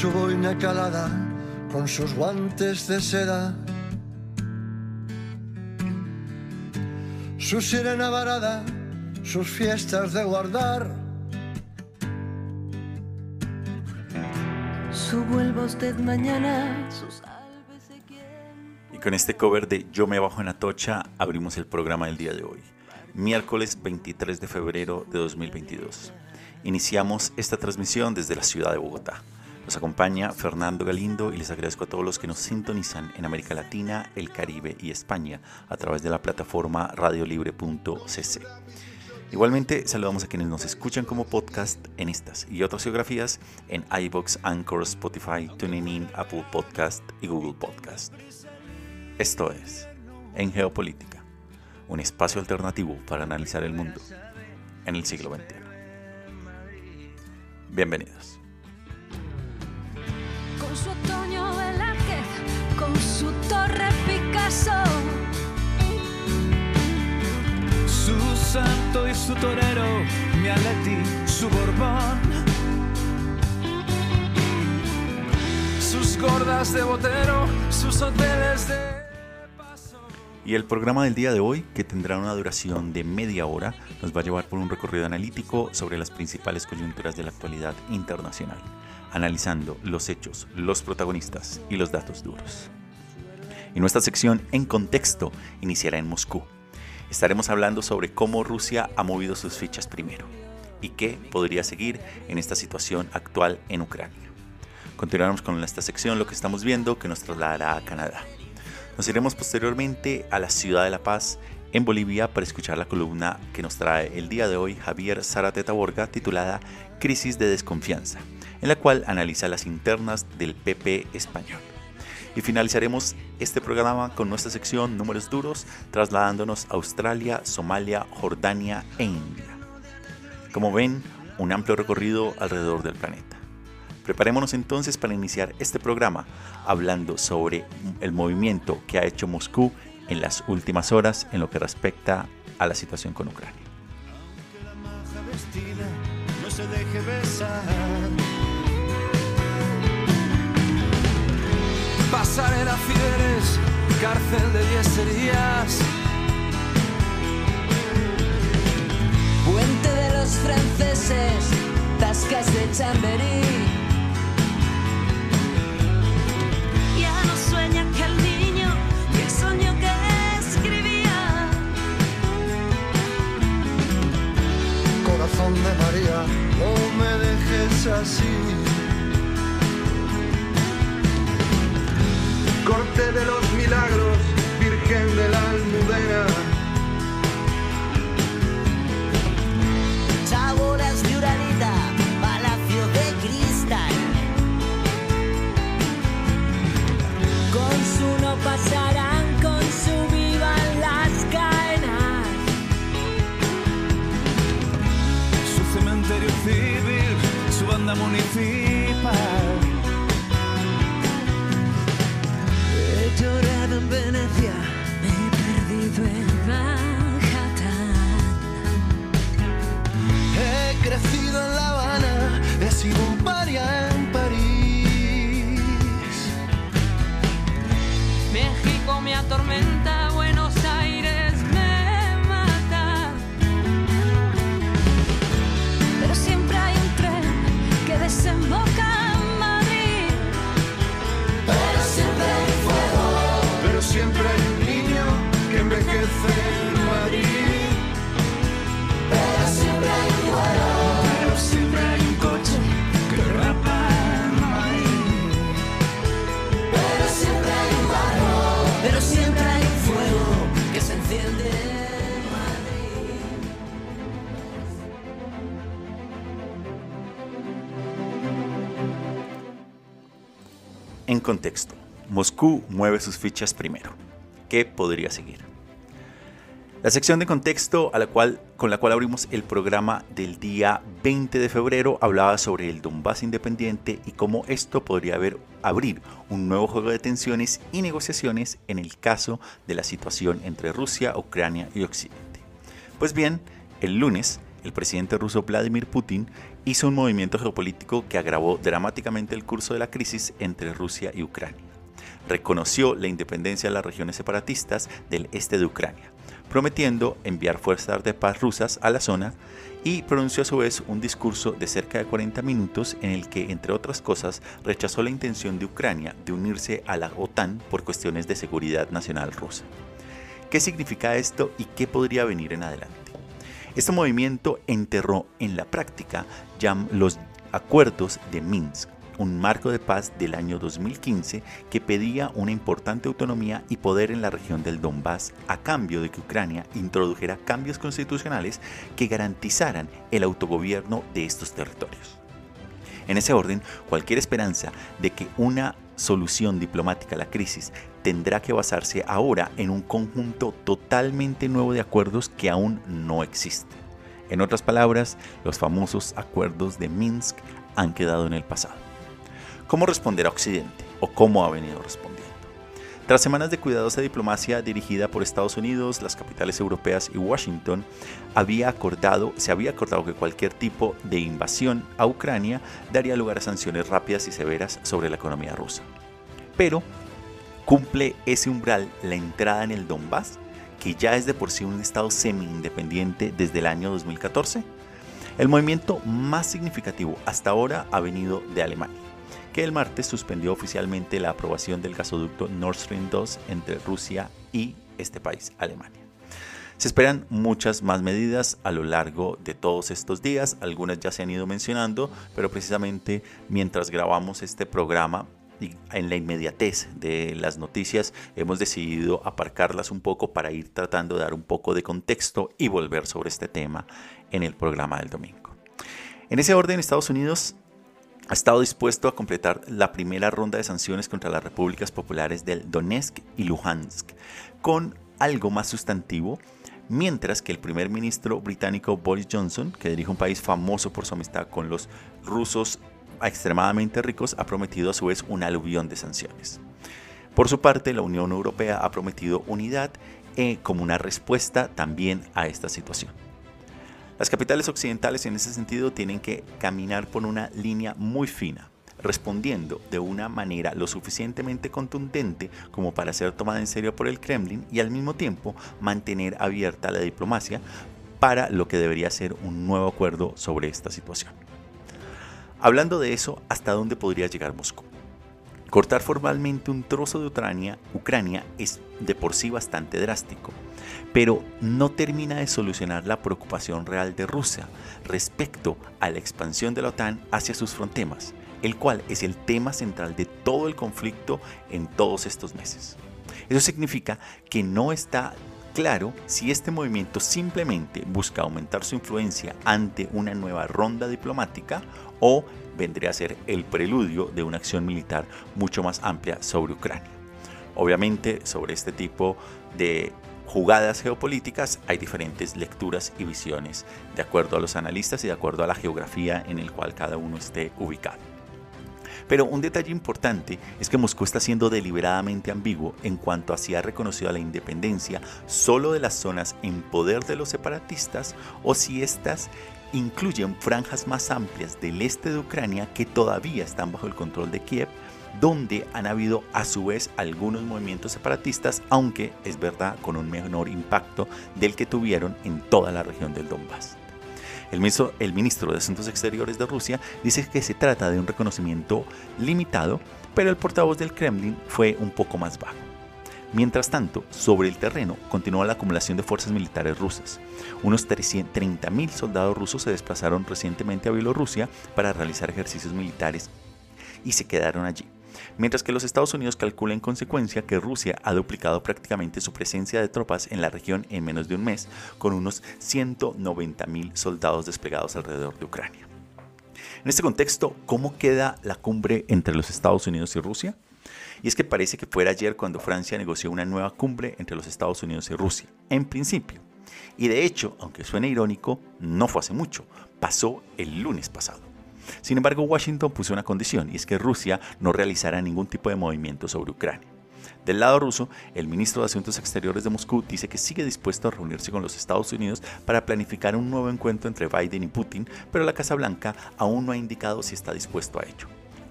Su boina calada, con sus guantes de seda, su sirena varada, sus fiestas de guardar. Su vuelva usted mañana, sus sálvese quien. Y con este cover de Yo me bajo en Atocha abrimos el programa del día de hoy, miércoles 23 de febrero de 2022. Iniciamos esta transmisión desde la ciudad de Bogotá. Nos acompaña Fernando Galindo y les agradezco a todos los que nos sintonizan en América Latina, el Caribe y España a través de la plataforma radiolibre.cc. Igualmente saludamos a quienes nos escuchan como podcast en estas y otras geografías en iBox, Anchor, Spotify, TuneIn, Apple Podcast y Google Podcast. Esto es En Geopolítica, un espacio alternativo para analizar el mundo en el siglo XXI. Bienvenidos. Con su otoño Velázquez, con su torre Picasso. Su santo y su torero, mi Aleti, su Borbón. Sus gordas de botero, sus hoteles de paso. Y el programa del día de hoy, que tendrá una duración de media hora, nos va a llevar por un recorrido analítico sobre las principales coyunturas de la actualidad internacional, analizando los hechos, los protagonistas y los datos duros. Y nuestra sección En Contexto iniciará en Moscú. Estaremos hablando sobre cómo Rusia ha movido sus fichas primero y qué podría seguir en esta situación actual en Ucrania. Continuaremos con esta sección lo que estamos viendo que nos trasladará a Canadá. Nos iremos posteriormente a la ciudad de La Paz, en Bolivia, para escuchar la columna que nos trae el día de hoy Javier Zarateta Borga titulada Crisis de desconfianza, en la cual analiza las internas del PP español. Y finalizaremos este programa con nuestra sección Números Duros, trasladándonos a Australia, Somalia, Jordania e India. Como ven, un amplio recorrido alrededor del planeta. Preparémonos entonces para iniciar este programa hablando sobre el movimiento que ha hecho Moscú en las últimas horas en lo que respecta a la situación con Ucrania. Pasarela Figueres, cárcel de yeserías. Puente de los franceses, tascas de Chamberí. Ya no sueña aquel niño que soñó que escribía. Corazón de María, no me dejes así. Chabolas de Uralita, Palacio de Cristal. Con su no pasarán, strength. Contexto, Moscú mueve sus fichas primero. ¿Qué podría seguir? La sección de contexto a la cual, con la cual abrimos el programa del día 20 de febrero hablaba sobre el Donbass independiente y cómo esto podría haber, abrir un nuevo juego de tensiones y negociaciones en el caso de la situación entre Rusia, Ucrania y Occidente. Pues bien, el lunes, el presidente ruso Vladimir Putin hizo un movimiento geopolítico que agravó dramáticamente el curso de la crisis entre Rusia y Ucrania. Reconoció la independencia de las regiones separatistas del este de Ucrania prometiendo enviar fuerzas de paz rusas a la zona y pronunció a su vez un discurso de cerca de 40 minutos en el que, entre otras cosas, rechazó la intención de Ucrania de unirse a la OTAN por cuestiones de seguridad nacional rusa. ¿Qué significa esto y qué podría venir en adelante? Este movimiento enterró en la práctica los acuerdos de Minsk, un marco de paz del año 2015 que pedía una importante autonomía y poder en la región del Donbass a cambio de que Ucrania introdujera cambios constitucionales que garantizaran el autogobierno de estos territorios. En ese orden, cualquier esperanza de que una solución diplomática a la crisis tendrá que basarse ahora en un conjunto totalmente nuevo de acuerdos que aún no existen. En otras palabras, los famosos acuerdos de Minsk han quedado en el pasado. ¿Cómo responder a Occidente? ¿O cómo ha venido respondiendo? Tras semanas de cuidadosa diplomacia dirigida por Estados Unidos, las capitales europeas y Washington, había acordado, se había acordado que cualquier tipo de invasión a Ucrania daría lugar a sanciones rápidas y severas sobre la economía rusa. Pero, ¿cumple ese umbral la entrada en el Donbass, que ya es de por sí un estado semi-independiente desde el año 2014? El movimiento más significativo hasta ahora ha venido de Alemania que el martes suspendió oficialmente la aprobación del gasoducto Nord Stream 2 entre Rusia y este país, Alemania. Se esperan muchas más medidas a lo largo de todos estos días, algunas ya se han ido mencionando, pero precisamente mientras grabamos este programa en la inmediatez de las noticias hemos decidido aparcarlas un poco para ir tratando de dar un poco de contexto y volver sobre este tema en el programa del domingo. En ese orden, Estados Unidos ha estado dispuesto a completar la primera ronda de sanciones contra las repúblicas populares del Donetsk y Luhansk, con algo más sustantivo, mientras que el primer ministro británico Boris Johnson, que dirige un país famoso por su amistad con los rusos extremadamente ricos, ha prometido a su vez un aluvión de sanciones. Por su parte, la Unión Europea ha prometido unidad eh, como una respuesta también a esta situación. Las capitales occidentales en ese sentido tienen que caminar por una línea muy fina, respondiendo de una manera lo suficientemente contundente como para ser tomada en serio por el Kremlin y al mismo tiempo mantener abierta la diplomacia para lo que debería ser un nuevo acuerdo sobre esta situación. Hablando de eso, ¿hasta dónde podría llegar Moscú? Cortar formalmente un trozo de Ucrania, Ucrania es de por sí bastante drástico, pero no termina de solucionar la preocupación real de Rusia respecto a la expansión de la OTAN hacia sus fronteras, el cual es el tema central de todo el conflicto en todos estos meses. Eso significa que no está claro si este movimiento simplemente busca aumentar su influencia ante una nueva ronda diplomática o vendría a ser el preludio de una acción militar mucho más amplia sobre Ucrania. Obviamente sobre este tipo de jugadas geopolíticas hay diferentes lecturas y visiones de acuerdo a los analistas y de acuerdo a la geografía en el cual cada uno esté ubicado. Pero un detalle importante es que Moscú está siendo deliberadamente ambiguo en cuanto a si ha reconocido la independencia solo de las zonas en poder de los separatistas o si éstas incluyen franjas más amplias del este de Ucrania que todavía están bajo el control de Kiev, donde han habido a su vez algunos movimientos separatistas, aunque es verdad con un menor impacto del que tuvieron en toda la región del Donbass. El ministro, el ministro de Asuntos Exteriores de Rusia dice que se trata de un reconocimiento limitado, pero el portavoz del Kremlin fue un poco más bajo. Mientras tanto, sobre el terreno continúa la acumulación de fuerzas militares rusas. Unos 30.000 soldados rusos se desplazaron recientemente a Bielorrusia para realizar ejercicios militares y se quedaron allí. Mientras que los Estados Unidos calculan en consecuencia que Rusia ha duplicado prácticamente su presencia de tropas en la región en menos de un mes, con unos 190.000 soldados desplegados alrededor de Ucrania. En este contexto, ¿cómo queda la cumbre entre los Estados Unidos y Rusia? Y es que parece que fuera ayer cuando Francia negoció una nueva cumbre entre los Estados Unidos y Rusia, en principio. Y de hecho, aunque suene irónico, no fue hace mucho, pasó el lunes pasado. Sin embargo, Washington puso una condición y es que Rusia no realizara ningún tipo de movimiento sobre Ucrania. Del lado ruso, el ministro de Asuntos Exteriores de Moscú dice que sigue dispuesto a reunirse con los Estados Unidos para planificar un nuevo encuentro entre Biden y Putin, pero la Casa Blanca aún no ha indicado si está dispuesto a ello.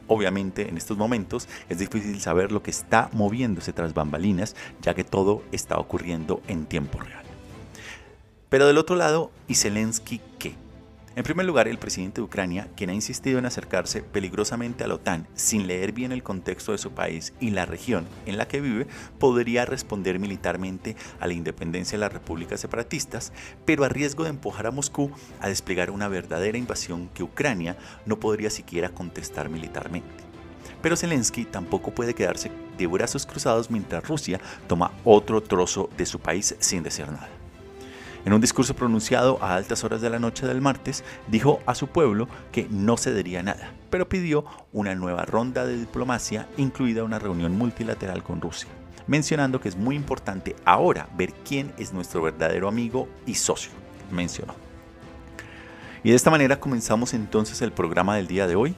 Obviamente en estos momentos es difícil saber lo que está moviéndose tras bambalinas, ya que todo está ocurriendo en tiempo real. Pero del otro lado, ¿y Zelensky qué? En primer lugar, el presidente de Ucrania, quien ha insistido en acercarse peligrosamente a la OTAN sin leer bien el contexto de su país y la región en la que vive, podría responder militarmente a la independencia de las repúblicas separatistas, pero a riesgo de empujar a Moscú a desplegar una verdadera invasión que Ucrania no podría siquiera contestar militarmente. Pero Zelensky tampoco puede quedarse de brazos cruzados mientras Rusia toma otro trozo de su país sin decir nada. En un discurso pronunciado a altas horas de la noche del martes, dijo a su pueblo que no cedería nada, pero pidió una nueva ronda de diplomacia, incluida una reunión multilateral con Rusia, mencionando que es muy importante ahora ver quién es nuestro verdadero amigo y socio, mencionó. Y de esta manera comenzamos entonces el programa del día de hoy.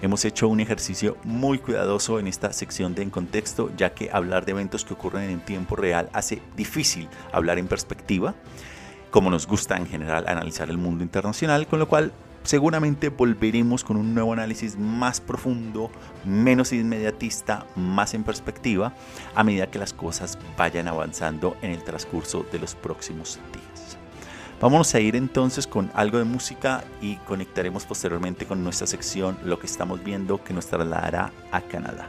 Hemos hecho un ejercicio muy cuidadoso en esta sección de En Contexto, ya que hablar de eventos que ocurren en tiempo real hace difícil hablar en perspectiva como nos gusta en general analizar el mundo internacional, con lo cual seguramente volveremos con un nuevo análisis más profundo, menos inmediatista, más en perspectiva, a medida que las cosas vayan avanzando en el transcurso de los próximos días. Vamos a ir entonces con algo de música y conectaremos posteriormente con nuestra sección Lo que estamos viendo que nos trasladará a Canadá.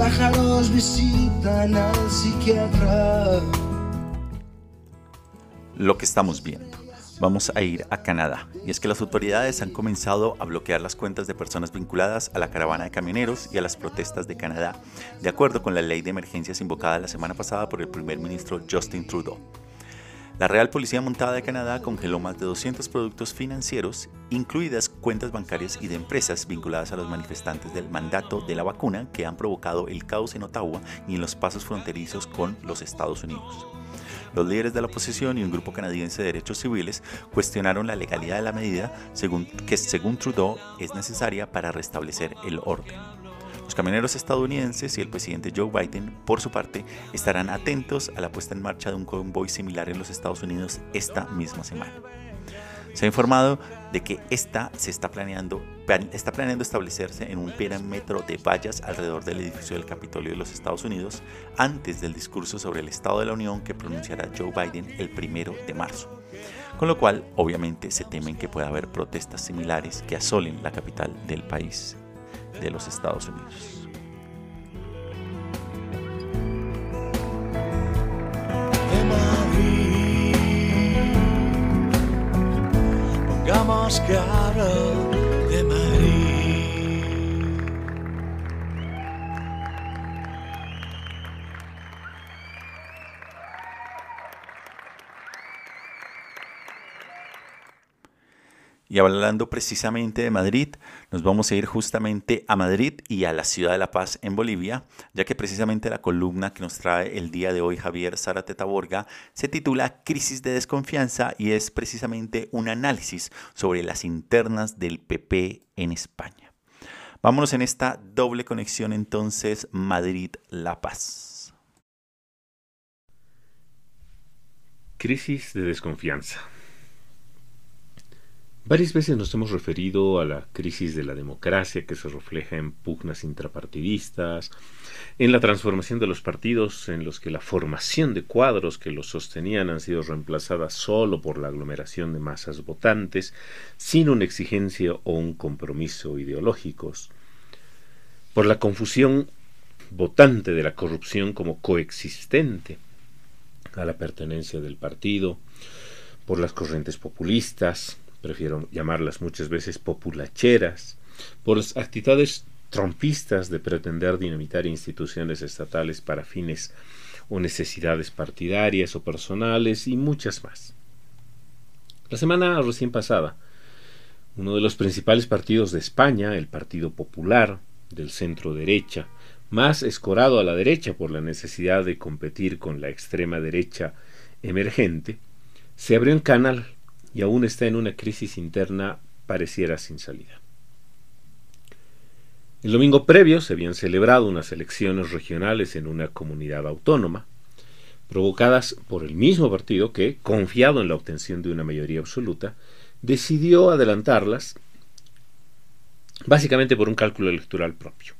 pájaros visitan al psiquiatra. lo que estamos viendo. Vamos a ir a Canadá. Y es que las autoridades han comenzado a bloquear las cuentas de personas vinculadas a la caravana de camioneros y a las protestas de Canadá, de acuerdo con la ley de emergencias invocada la semana pasada por el primer ministro Justin Trudeau. La Real Policía Montada de Canadá congeló más de 200 productos financieros, incluidas cuentas bancarias y de empresas vinculadas a los manifestantes del mandato de la vacuna que han provocado el caos en Ottawa y en los pasos fronterizos con los Estados Unidos. Los líderes de la oposición y un grupo canadiense de derechos civiles cuestionaron la legalidad de la medida según, que según Trudeau es necesaria para restablecer el orden. Camioneros estadounidenses y el presidente Joe Biden, por su parte, estarán atentos a la puesta en marcha de un convoy similar en los Estados Unidos esta misma semana. Se ha informado de que esta se está planeando, plan- está planeando establecerse en un perímetro de vallas alrededor del edificio del Capitolio de los Estados Unidos antes del discurso sobre el Estado de la Unión que pronunciará Joe Biden el primero de marzo. Con lo cual, obviamente, se temen que pueda haber protestas similares que asolen la capital del país de los Estados Unidos. Pongamos. Y hablando precisamente de Madrid, nos vamos a ir justamente a Madrid y a la ciudad de La Paz en Bolivia, ya que precisamente la columna que nos trae el día de hoy Javier Zarateta Borga se titula Crisis de desconfianza y es precisamente un análisis sobre las internas del PP en España. Vámonos en esta doble conexión entonces Madrid-La Paz. Crisis de desconfianza. Varias veces nos hemos referido a la crisis de la democracia que se refleja en pugnas intrapartidistas, en la transformación de los partidos en los que la formación de cuadros que los sostenían han sido reemplazadas solo por la aglomeración de masas votantes, sin una exigencia o un compromiso ideológicos, por la confusión votante de la corrupción como coexistente a la pertenencia del partido, por las corrientes populistas, prefiero llamarlas muchas veces populacheras, por las actitudes trompistas de pretender dinamitar instituciones estatales para fines o necesidades partidarias o personales y muchas más. La semana recién pasada, uno de los principales partidos de España, el Partido Popular, del centro derecha, más escorado a la derecha por la necesidad de competir con la extrema derecha emergente, se abrió en canal y aún está en una crisis interna pareciera sin salida. El domingo previo se habían celebrado unas elecciones regionales en una comunidad autónoma, provocadas por el mismo partido que, confiado en la obtención de una mayoría absoluta, decidió adelantarlas básicamente por un cálculo electoral propio.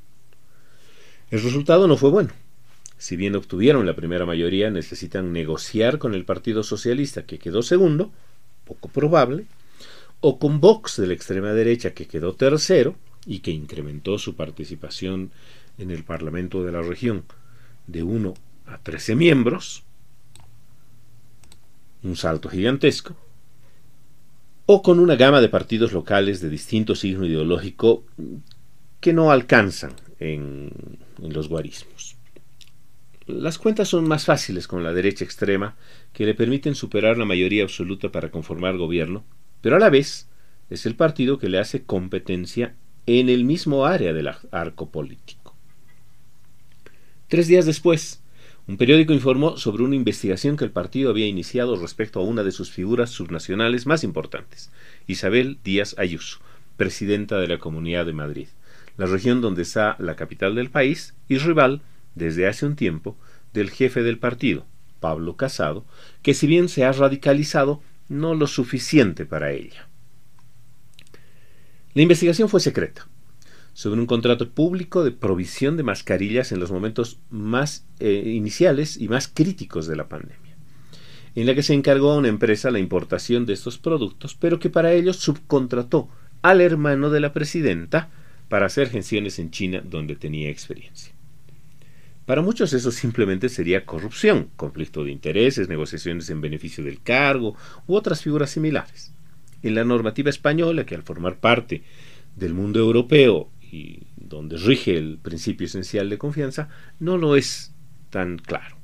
El resultado no fue bueno. Si bien obtuvieron la primera mayoría, necesitan negociar con el Partido Socialista, que quedó segundo, poco probable, o con Vox de la extrema derecha que quedó tercero y que incrementó su participación en el Parlamento de la región de 1 a 13 miembros, un salto gigantesco, o con una gama de partidos locales de distinto signo ideológico que no alcanzan en, en los guarismos. Las cuentas son más fáciles con la derecha extrema, que le permiten superar la mayoría absoluta para conformar gobierno, pero a la vez es el partido que le hace competencia en el mismo área del arco político. Tres días después, un periódico informó sobre una investigación que el partido había iniciado respecto a una de sus figuras subnacionales más importantes, Isabel Díaz Ayuso, presidenta de la Comunidad de Madrid, la región donde está la capital del país y rival desde hace un tiempo del jefe del partido, Pablo Casado, que si bien se ha radicalizado, no lo suficiente para ella. La investigación fue secreta, sobre un contrato público de provisión de mascarillas en los momentos más eh, iniciales y más críticos de la pandemia, en la que se encargó a una empresa la importación de estos productos, pero que para ello subcontrató al hermano de la presidenta para hacer gestiones en China donde tenía experiencia. Para muchos eso simplemente sería corrupción, conflicto de intereses, negociaciones en beneficio del cargo u otras figuras similares. En la normativa española, que al formar parte del mundo europeo y donde rige el principio esencial de confianza, no lo es tan claro.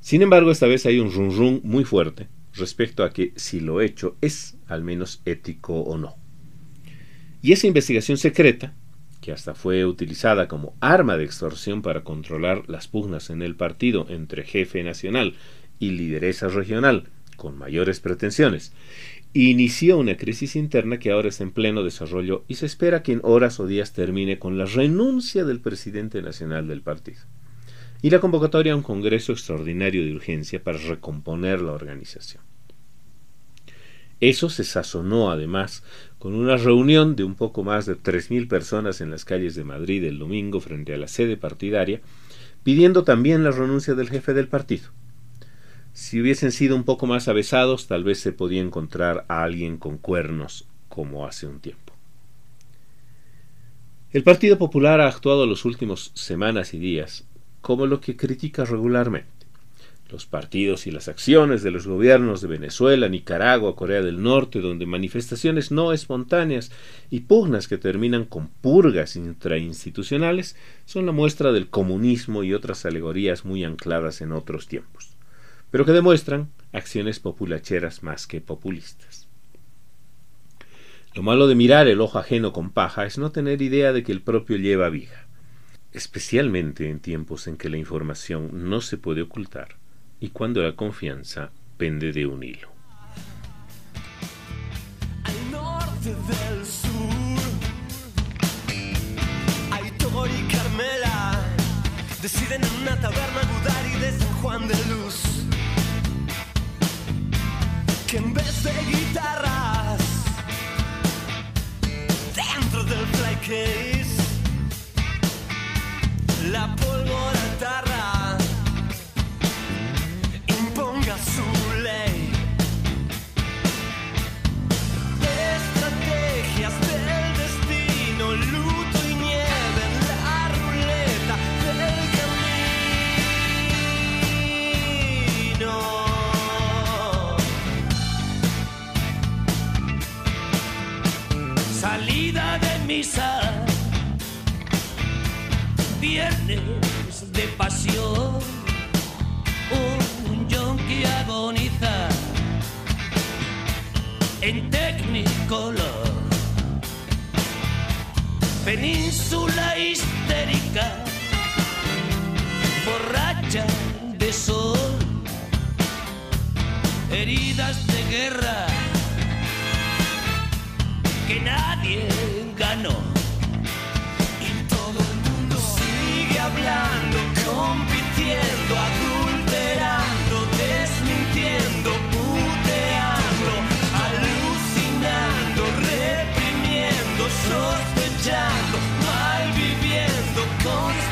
Sin embargo, esta vez hay un run run muy fuerte respecto a que si lo hecho es al menos ético o no. Y esa investigación secreta que hasta fue utilizada como arma de extorsión para controlar las pugnas en el partido entre jefe nacional y lideresa regional con mayores pretensiones, inició una crisis interna que ahora está en pleno desarrollo y se espera que en horas o días termine con la renuncia del presidente nacional del partido y la convocatoria a un Congreso extraordinario de urgencia para recomponer la organización. Eso se sazonó además con una reunión de un poco más de 3.000 personas en las calles de Madrid el domingo frente a la sede partidaria, pidiendo también la renuncia del jefe del partido. Si hubiesen sido un poco más avesados, tal vez se podía encontrar a alguien con cuernos, como hace un tiempo. El Partido Popular ha actuado los últimos semanas y días como lo que critica regularmente, Los partidos y las acciones de los gobiernos de Venezuela, Nicaragua, Corea del Norte, donde manifestaciones no espontáneas y pugnas que terminan con purgas intrainstitucionales, son la muestra del comunismo y otras alegorías muy ancladas en otros tiempos, pero que demuestran acciones populacheras más que populistas. Lo malo de mirar el ojo ajeno con paja es no tener idea de que el propio lleva viga, especialmente en tiempos en que la información no se puede ocultar y cuando la confianza pende de un hilo. Al norte del sur, Aitor y Carmela deciden en una taberna Gudari de San Juan de Luz que en vez de guitarras dentro del fly case la pólvora tarra Viernes de pasión, un yonki agoniza. En Technicolor, península histérica, borracha de sol, heridas de guerra que nadie ganó. Y todo el mundo sigue hablando, compitiendo, adulterando, desmintiendo, puteando, alucinando, reprimiendo, sospechando, malviviendo, conspirando.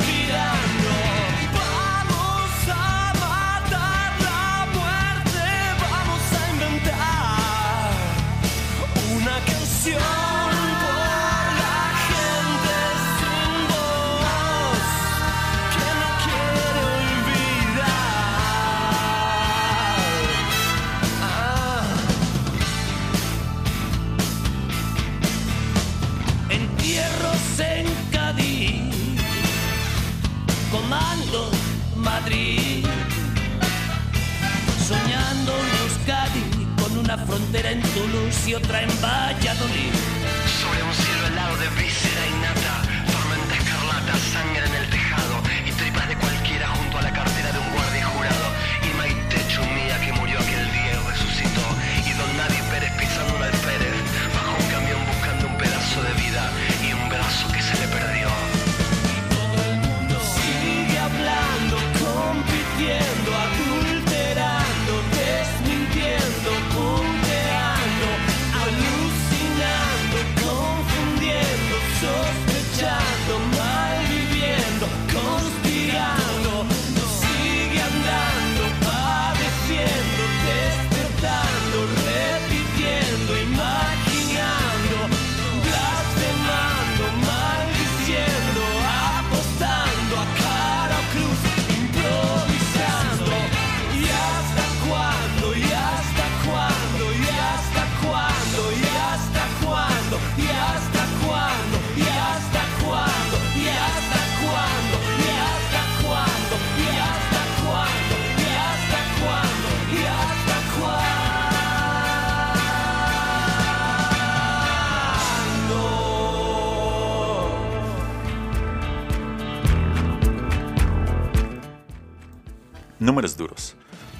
Números duros.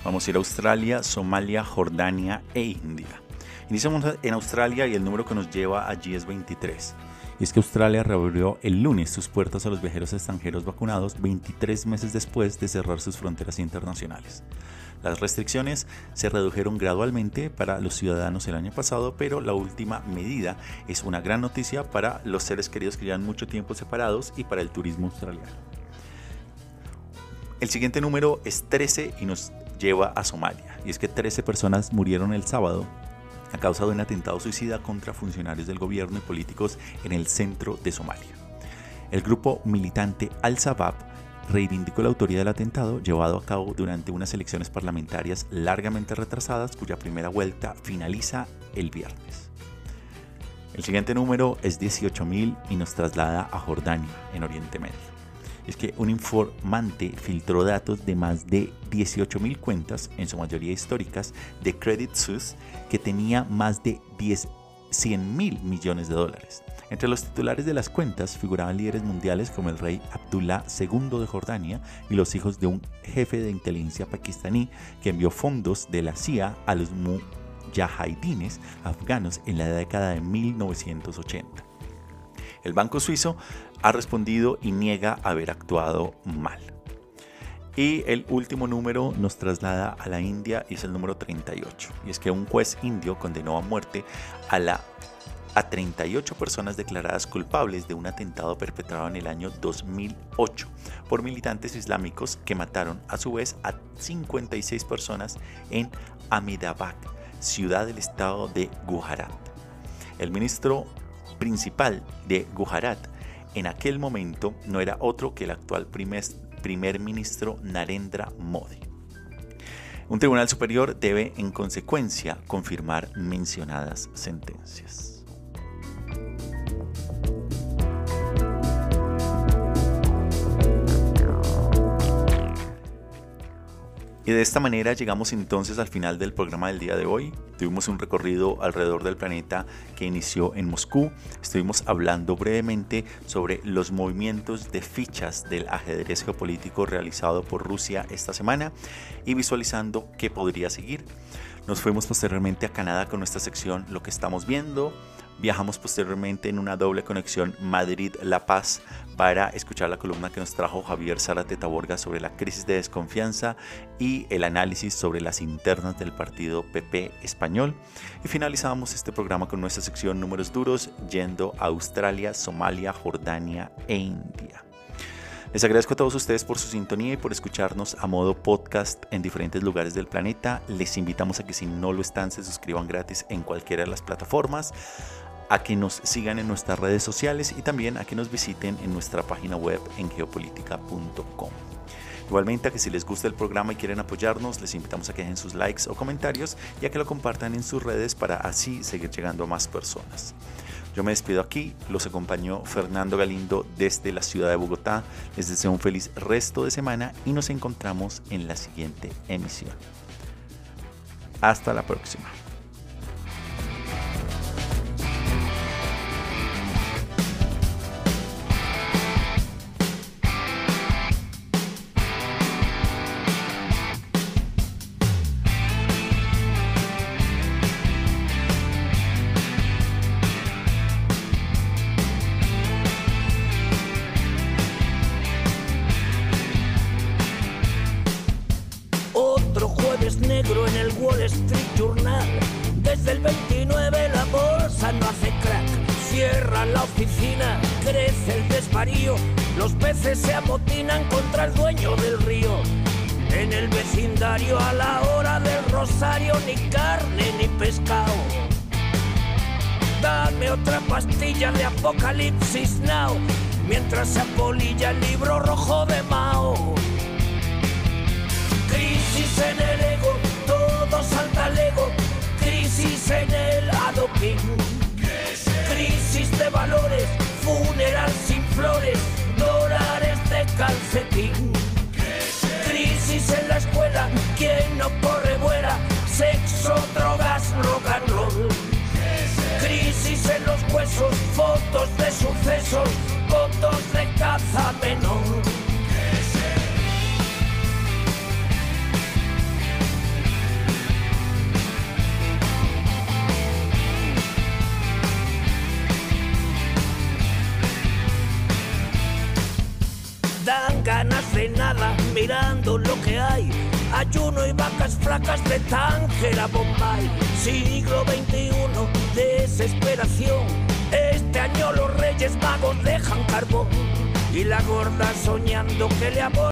Vamos a ir a Australia, Somalia, Jordania e India. Iniciamos en Australia y el número que nos lleva allí es 23. Y es que Australia reabrió el lunes sus puertas a los viajeros extranjeros vacunados 23 meses después de cerrar sus fronteras internacionales. Las restricciones se redujeron gradualmente para los ciudadanos el año pasado, pero la última medida es una gran noticia para los seres queridos que llevan mucho tiempo separados y para el turismo australiano. El siguiente número es 13 y nos lleva a Somalia. Y es que 13 personas murieron el sábado a causa de un atentado suicida contra funcionarios del gobierno y políticos en el centro de Somalia. El grupo militante Al-Shabaab reivindicó la autoría del atentado llevado a cabo durante unas elecciones parlamentarias largamente retrasadas cuya primera vuelta finaliza el viernes. El siguiente número es 18.000 y nos traslada a Jordania, en Oriente Medio. Es que un informante filtró datos de más de 18.000 cuentas, en su mayoría históricas, de Credit Suisse que tenía más de 10, 100 mil millones de dólares. Entre los titulares de las cuentas figuraban líderes mundiales como el rey Abdullah II de Jordania y los hijos de un jefe de inteligencia pakistaní que envió fondos de la CIA a los mujahidines afganos en la década de 1980. El banco suizo ha respondido y niega haber actuado mal. Y el último número nos traslada a la India y es el número 38. Y es que un juez indio condenó a muerte a, la, a 38 personas declaradas culpables de un atentado perpetrado en el año 2008 por militantes islámicos que mataron a su vez a 56 personas en Ahmedabad, ciudad del estado de Gujarat. El ministro principal de Gujarat en aquel momento no era otro que el actual primer, ministro Narendra Modi. Un tribunal superior debe en consecuencia confirmar mencionadas sentencias. Y de esta manera llegamos entonces al final del programa del día de hoy. Tuvimos un recorrido alrededor del planeta que inició en Moscú. Estuvimos hablando brevemente sobre los movimientos de fichas del ajedrez geopolítico realizado por Rusia esta semana y visualizando qué podría seguir. Nos fuimos posteriormente a Canadá con nuestra sección Lo que estamos viendo. Viajamos posteriormente en una doble conexión Madrid-La Paz para escuchar la columna que nos trajo Javier Zárate Taborga sobre la crisis de desconfianza y el análisis sobre las internas del partido PP español. Y finalizamos este programa con nuestra sección Números Duros yendo a Australia, Somalia, Jordania e India. Les agradezco a todos ustedes por su sintonía y por escucharnos a modo podcast en diferentes lugares del planeta. Les invitamos a que si no lo están se suscriban gratis en cualquiera de las plataformas a que nos sigan en nuestras redes sociales y también a que nos visiten en nuestra página web en geopolítica.com. Igualmente a que si les gusta el programa y quieren apoyarnos, les invitamos a que dejen sus likes o comentarios y a que lo compartan en sus redes para así seguir llegando a más personas. Yo me despido aquí, los acompañó Fernando Galindo desde la ciudad de Bogotá. Les deseo un feliz resto de semana y nos encontramos en la siguiente emisión. Hasta la próxima. Los peces se amotinan contra el dueño del río. En el vecindario a la hora del rosario ni carne ni pescado. Dame otra pastilla de Apocalipsis Now mientras se apolilla el libro rojo de Mao. Crisis en el nada mirando lo que hay. Ayuno y vacas flacas de Tánger a Bombay. Siglo XXI, desesperación. Este año los reyes magos dejan carbón. Y la gorda soñando que le aborda.